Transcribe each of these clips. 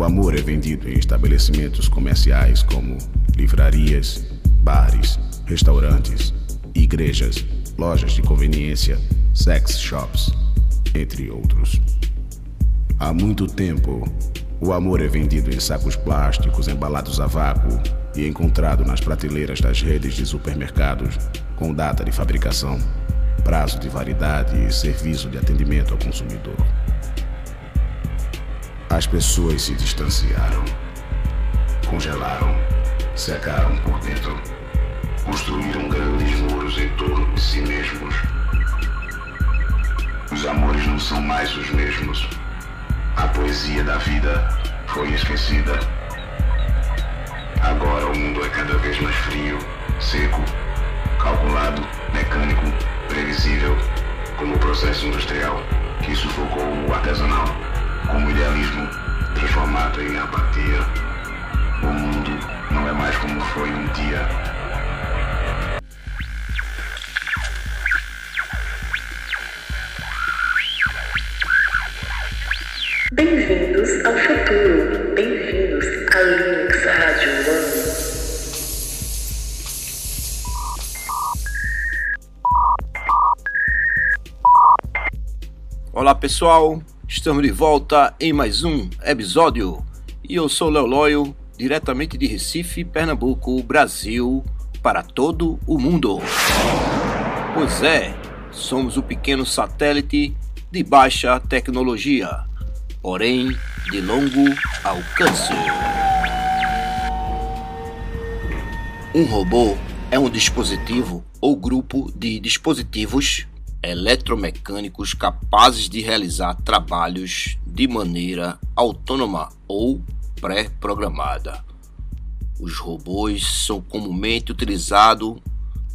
O amor é vendido em estabelecimentos comerciais como livrarias, bares, restaurantes, igrejas, lojas de conveniência, sex shops, entre outros. Há muito tempo, o amor é vendido em sacos plásticos embalados a vácuo e encontrado nas prateleiras das redes de supermercados com data de fabricação, prazo de validade e serviço de atendimento ao consumidor. As pessoas se distanciaram, congelaram, secaram por dentro, construíram grandes muros em torno de si mesmos. Os amores não são mais os mesmos. A poesia da vida foi esquecida. Agora o mundo é cada vez mais frio, seco, calculado, mecânico, previsível, como o processo industrial que sufocou o artesanal, como idealismo transformado em apatia. O mundo não é mais como foi um dia. Bem-vindos ao futuro. Bem-vindos à Linux Rádio One. Olá pessoal, estamos de volta em mais um episódio e eu sou Léo Loyo, diretamente de Recife, Pernambuco, Brasil, para todo o mundo. Pois é, somos o pequeno satélite de baixa tecnologia, porém de longo alcance. Um robô é um dispositivo ou grupo de dispositivos eletromecânicos capazes de realizar trabalhos de maneira autônoma ou pré-programada. Os robôs são comumente utilizados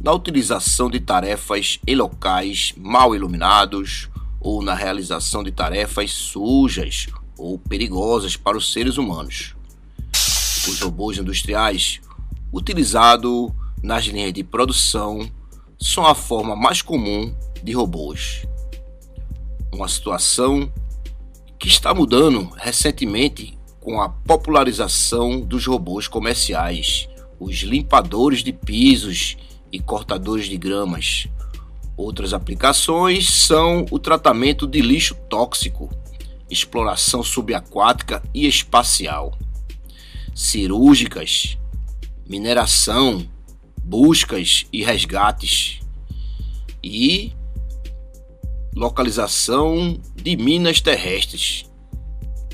na utilização de tarefas em locais mal iluminados ou na realização de tarefas sujas ou perigosas para os seres humanos. Os robôs industriais utilizados nas linhas de produção são a forma mais comum de robôs. Uma situação que está mudando recentemente com a popularização dos robôs comerciais, os limpadores de pisos e cortadores de gramas. Outras aplicações são o tratamento de lixo tóxico, exploração subaquática e espacial, cirúrgicas, mineração, buscas e resgates e localização de minas terrestres.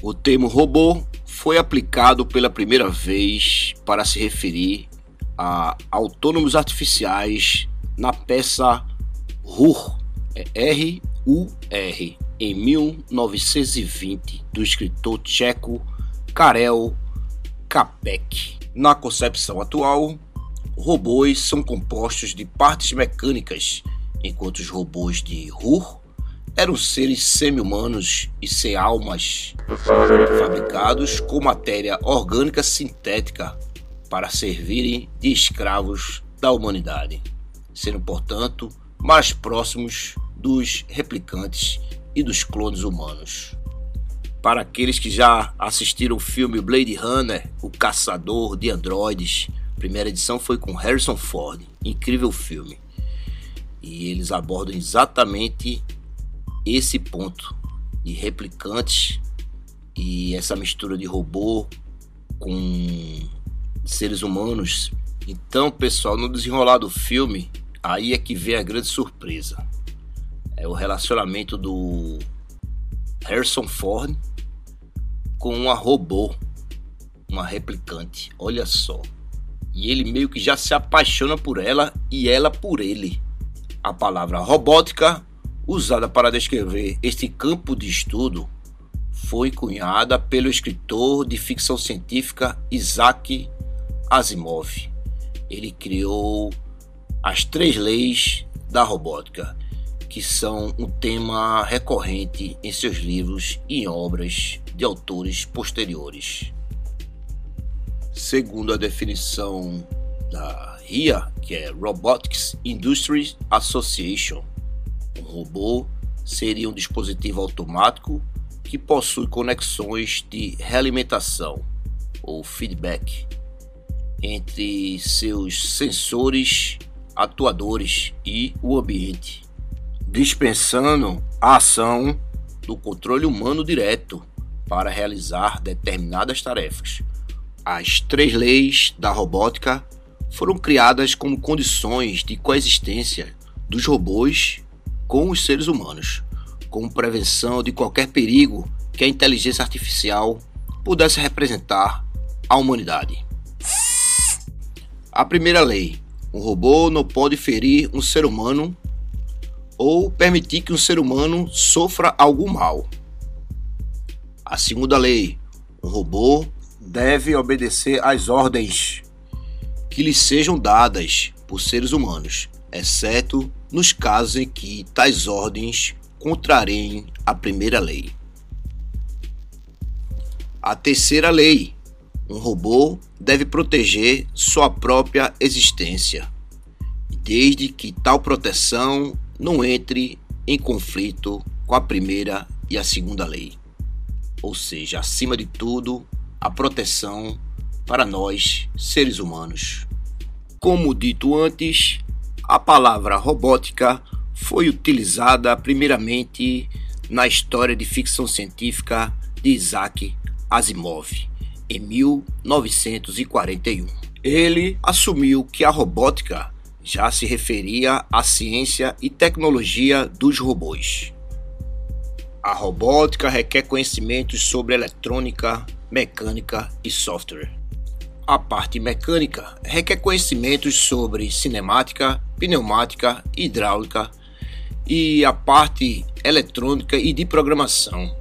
O termo robô foi aplicado pela primeira vez para se referir a autônomos artificiais na peça RUR, é R-U-R, em 1920, do escritor tcheco Karel Capek. Na concepção atual, robôs são compostos de partes mecânicas, enquanto os robôs de RUR eram seres semi-humanos e sem almas, fabricados com matéria orgânica sintética para servirem de escravos da humanidade, sendo, portanto, mais próximos dos replicantes e dos clones humanos. Para aqueles que já assistiram o filme Blade Runner, O Caçador de Androides, primeira edição foi com Harrison Ford, incrível filme. E eles abordam exatamente esse ponto de replicantes e essa mistura de robô com seres humanos. Então, pessoal, no desenrolar do filme, aí é que vem a grande surpresa. É o relacionamento do Harrison Ford com uma robô, uma replicante. Olha só. E ele meio que já se apaixona por ela e ela por ele. A palavra robótica usada para descrever este campo de estudo foi cunhada pelo escritor de ficção científica Isaac Asimov. Ele criou as três leis da robótica, que são um tema recorrente em seus livros e obras de autores posteriores. Segundo a definição da RIA, que é Robotics Industry Association, um robô seria um dispositivo automático que possui conexões de realimentação ou feedback entre seus sensores atuadores e o ambiente, dispensando a ação do controle humano direto para realizar determinadas tarefas. As três leis da robótica foram criadas como condições de coexistência dos robôs com os seres humanos, como prevenção de qualquer perigo que a inteligência artificial pudesse representar à humanidade. A primeira lei: um robô não pode ferir um ser humano ou permitir que um ser humano sofra algum mal. A segunda lei: um robô deve obedecer às ordens que lhe sejam dadas por seres humanos, exceto nos casos em que tais ordens contrariem a primeira lei. A terceira lei: um robô deve proteger sua própria existência, desde que tal proteção não entre em conflito com a primeira e a segunda lei. Ou seja, acima de tudo, a proteção para nós, seres humanos. Como dito antes, a palavra robótica foi utilizada primeiramente na história de ficção científica de Isaac Asimov em 1941. Ele assumiu que a robótica já se referia à ciência e tecnologia dos robôs. A robótica requer conhecimentos sobre eletrônica, mecânica e software. A parte mecânica requer conhecimentos sobre cinemática, pneumática, hidráulica e a parte eletrônica e de programação,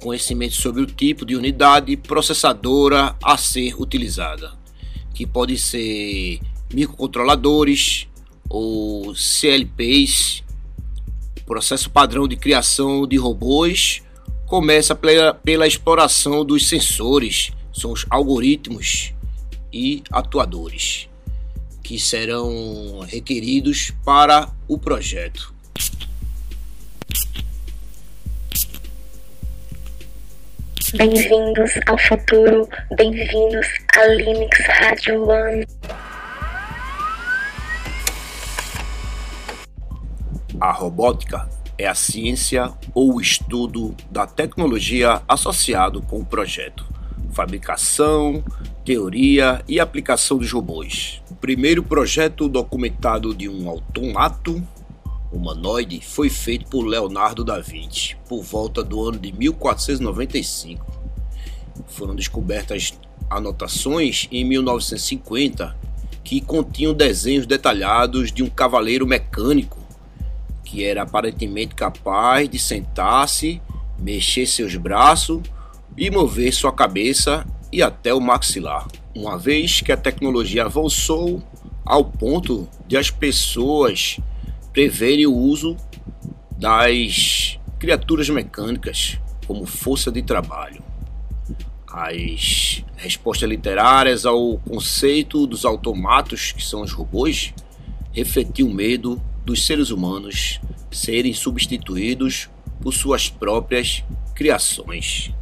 conhecimento sobre o tipo de unidade processadora a ser utilizada, que pode ser microcontroladores ou CLPs. Processo padrão de criação de robôs começa pela, pela exploração dos sensores, são os algoritmos e atuadores que serão requeridos para o projeto. Bem-vindos ao futuro, bem-vindos a Linux Radio One. A robótica é a ciência ou o estudo da tecnologia associado com o projeto, fabricação, teoria e aplicação dos robôs. O primeiro projeto documentado de um automato humanoide foi feito por Leonardo da Vinci por volta do ano de 1495. Foram descobertas anotações em 1950 que continham desenhos detalhados de um cavaleiro mecânico que era aparentemente capaz de sentar-se, mexer seus braços e mover sua cabeça e até o maxilar. Uma vez que a tecnologia avançou ao ponto de as pessoas preverem o uso das criaturas mecânicas como força de trabalho. As respostas literárias ao conceito dos automatos, que são os robôs, refletiam o medo dos seres humanos serem substituídos por suas próprias criações.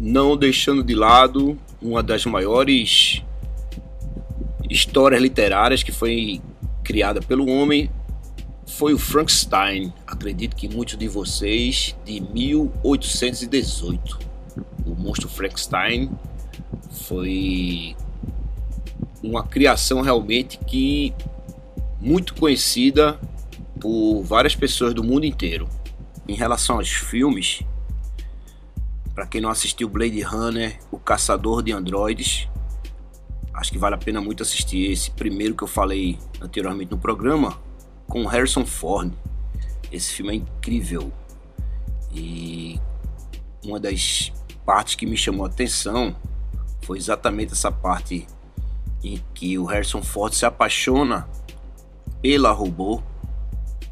Não deixando de lado uma das maiores histórias literárias que foi criada pelo homem, foi o Frankenstein, acredito que muitos de vocês, de 1818. O monstro Frankenstein foi uma criação realmente que muito conhecida por várias pessoas do mundo inteiro. Em relação aos filmes, para quem não assistiu Blade Runner, O Caçador de Androides, acho que vale a pena muito assistir esse primeiro que eu falei anteriormente no programa, com Harrison Ford. Esse filme é incrível. E uma das partes que me chamou a atenção foi exatamente essa parte em que o Harrison Ford se apaixona pela robô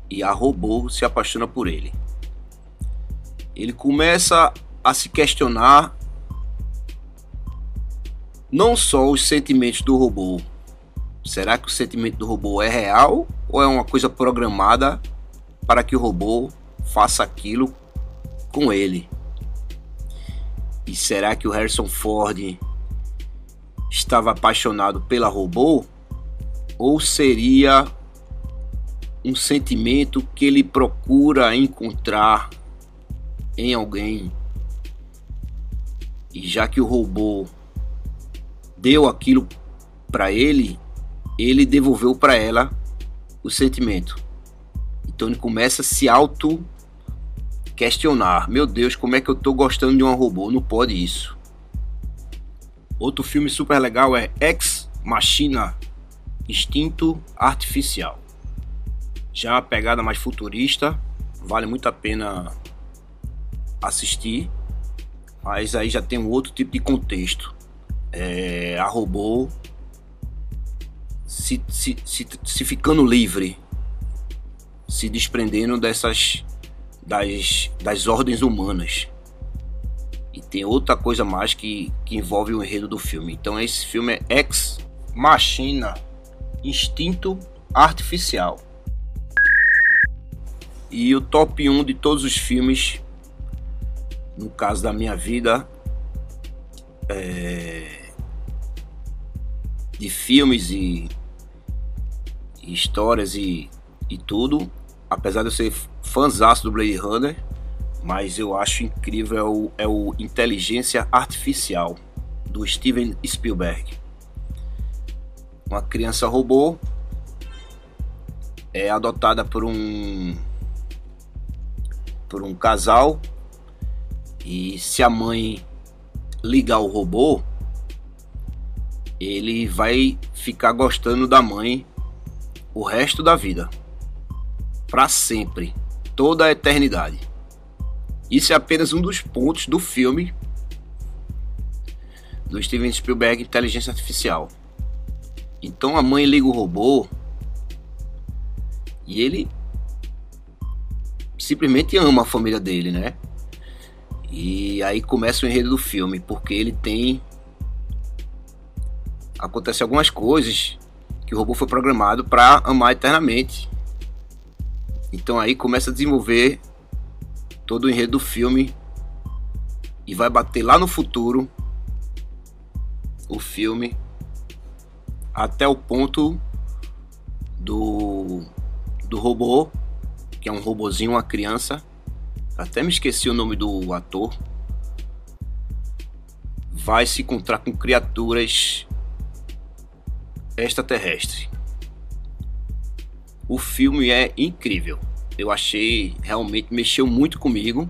e a robô se apaixona por ele. Ele começa a se questionar não só os sentimentos do robô. Será que o sentimento do robô é real ou é uma coisa programada para que o robô faça aquilo com ele. E será que o Harrison Ford estava apaixonado pela robô? Ou seria um sentimento que ele procura encontrar em alguém? E já que o robô deu aquilo para ele, ele devolveu para ela o sentimento. Então ele começa a se auto questionar. Meu Deus, como é que eu tô gostando de um robô? Não pode isso. Outro filme super legal é Ex Machina Instinto Artificial. Já uma pegada mais futurista, vale muito a pena assistir, mas aí já tem um outro tipo de contexto. É, a robô se, se, se, se ficando livre, se desprendendo dessas das, das ordens humanas. E tem outra coisa mais que, que envolve o enredo do filme. Então esse filme é Ex Machina Instinto Artificial. E o top 1 de todos os filmes, no caso da minha vida, é, de filmes e, e histórias e, e tudo, apesar de eu ser fãzaço do Blade Runner, mas eu acho incrível é o, é o Inteligência Artificial do Steven Spielberg. Uma criança robô é adotada por um por um casal e se a mãe ligar o robô, ele vai ficar gostando da mãe o resto da vida para sempre, toda a eternidade. Isso é apenas um dos pontos do filme do Steven Spielberg Inteligência Artificial. Então a mãe liga o robô e ele simplesmente ama a família dele, né? E aí começa o enredo do filme, porque ele tem acontece algumas coisas que o robô foi programado para amar eternamente. Então aí começa a desenvolver todo o enredo do filme e vai bater lá no futuro o filme até o ponto do do robô, que é um robozinho, uma criança. Até me esqueci o nome do ator. Vai se encontrar com criaturas extraterrestres. O filme é incrível. Eu achei realmente mexeu muito comigo.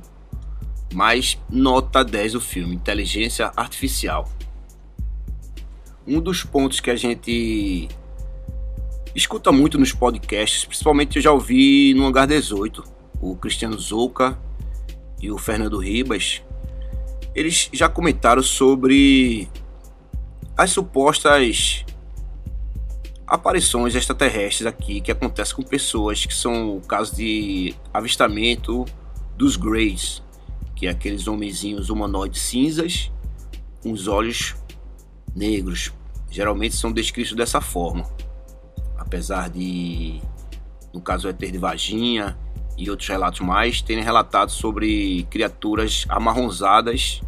Mas nota 10 o filme, Inteligência Artificial. Um dos pontos que a gente escuta muito nos podcasts, principalmente eu já ouvi no Hangar 18, o Cristiano Zouca e o Fernando Ribas, eles já comentaram sobre as supostas aparições extraterrestres aqui que acontecem com pessoas que são o caso de avistamento dos Greys, que é aqueles homenzinhos humanoides cinzas com os olhos negros. Geralmente são descritos dessa forma. Apesar de, no caso, é ter de Vaginha e outros relatos mais, terem relatado sobre criaturas amarronzadas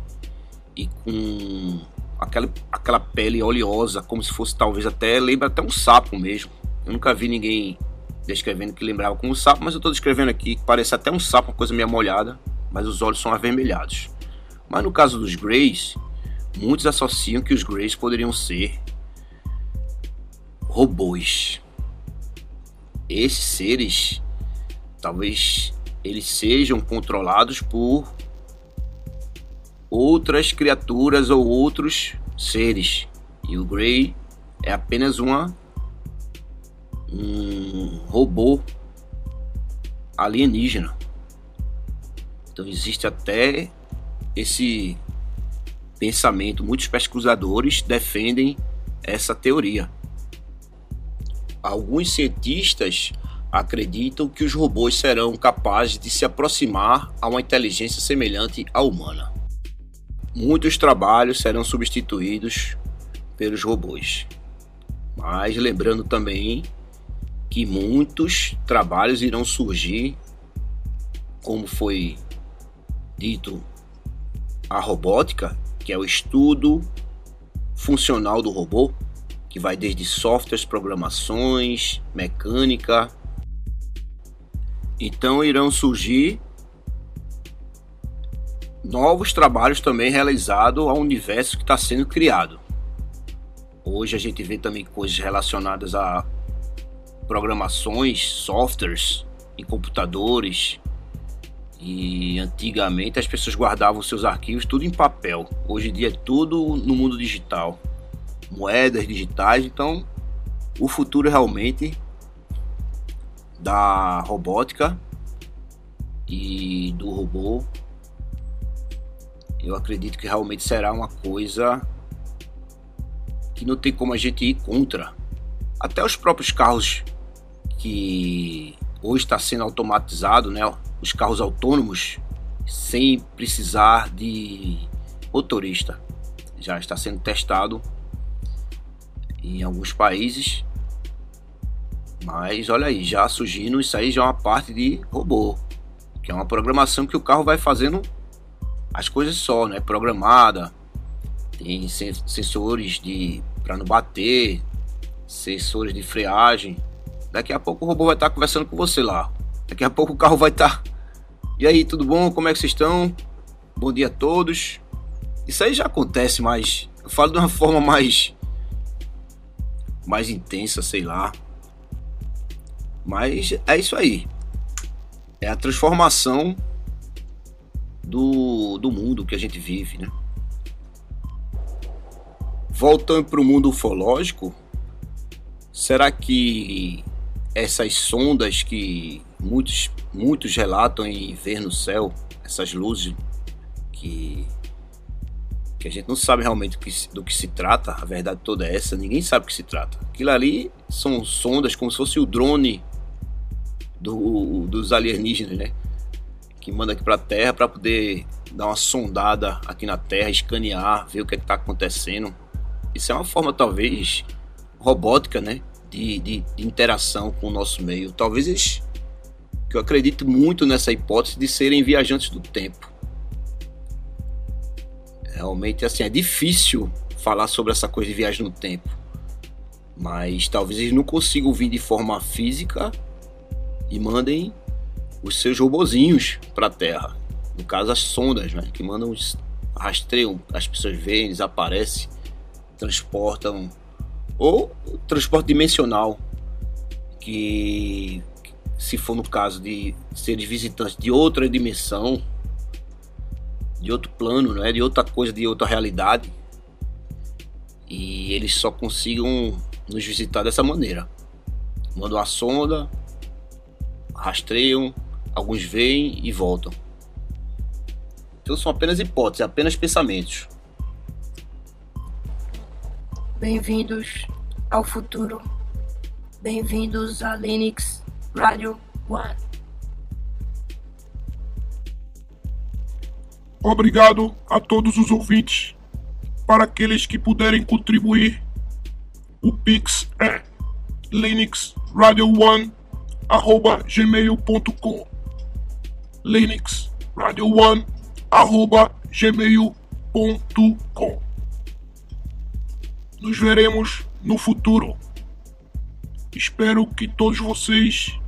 e com aquela, aquela pele oleosa, como se fosse talvez até, lembra até um sapo mesmo. Eu nunca vi ninguém descrevendo que lembrava como um sapo, mas eu estou descrevendo aqui que parece até um sapo, uma coisa meio molhada, mas os olhos são avermelhados. Mas no caso dos Greys, muitos associam que os Greys poderiam ser robôs. Esses seres, talvez eles sejam controlados por outras criaturas ou outros seres. E o Grey é apenas uma um robô alienígena. Então existe até esse pensamento. Muitos pesquisadores defendem essa teoria. Alguns cientistas acreditam que os robôs serão capazes de se aproximar a uma inteligência semelhante à humana muitos trabalhos serão substituídos pelos robôs. Mas lembrando também que muitos trabalhos irão surgir, como foi dito a robótica, que é o estudo funcional do robô, que vai desde softwares, programações, mecânica. Então irão surgir novos trabalhos também realizados ao universo que está sendo criado. Hoje a gente vê também coisas relacionadas a programações, softwares em computadores. E antigamente as pessoas guardavam seus arquivos tudo em papel. Hoje em dia é tudo no mundo digital. Moedas digitais, então o futuro realmente da robótica e do robô eu acredito que realmente será uma coisa que não tem como a gente ir contra. Até os próprios carros que hoje está sendo automatizado, né? Os carros autônomos sem precisar de motorista. Já está sendo testado em alguns países. Mas olha aí, já surgindo isso aí já é uma parte de robô, que é uma programação que o carro vai fazendo as coisas só, né? Programada. Tem sensores de para não bater, sensores de freagem. Daqui a pouco o robô vai estar conversando com você lá. Daqui a pouco o carro vai estar. E aí, tudo bom? Como é que vocês estão? Bom dia a todos. Isso aí já acontece, mas eu falo de uma forma mais mais intensa, sei lá. Mas é isso aí. É a transformação do, do mundo que a gente vive, né? Voltando para o mundo ufológico, será que essas sondas que muitos, muitos relatam em ver no céu, essas luzes que, que a gente não sabe realmente do que, do que se trata, a verdade toda é essa, ninguém sabe o que se trata. Aquilo ali são sondas como se fosse o drone do, dos alienígenas, né? Que manda aqui para a Terra para poder dar uma sondada aqui na Terra, escanear, ver o que é está acontecendo. Isso é uma forma, talvez, robótica, né? De, de, de, interação com o nosso meio. Talvez eles, que eu acredito muito nessa hipótese de serem viajantes do tempo. Realmente, assim, é difícil falar sobre essa coisa de viagem no tempo. Mas talvez eles não consigam vir de forma física e mandem os seus robozinhos para a Terra. No caso, as sondas, né, que mandam os rastreiam, as pessoas veem, eles aparecem transportam ou transporte dimensional que se for no caso de seres visitantes de outra dimensão de outro plano, né, de outra coisa, de outra realidade e eles só consigam nos visitar dessa maneira mandam a sonda rastreiam alguns veem e voltam então são apenas hipóteses apenas pensamentos Bem-vindos ao futuro. Bem-vindos a Linux Radio One. Obrigado a todos os ouvintes. Para aqueles que puderem contribuir, o Pix é linuxradio1@gmail.com. linuxradio1@gmail.com nos veremos no futuro. Espero que todos vocês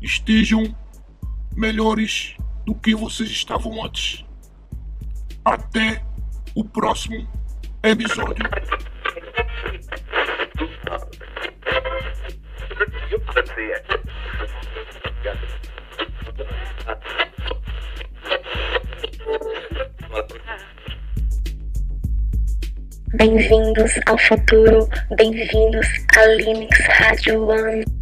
estejam melhores do que vocês estavam antes. Até o próximo episódio. Bem-vindos ao futuro, bem-vindos a Linux Radio One.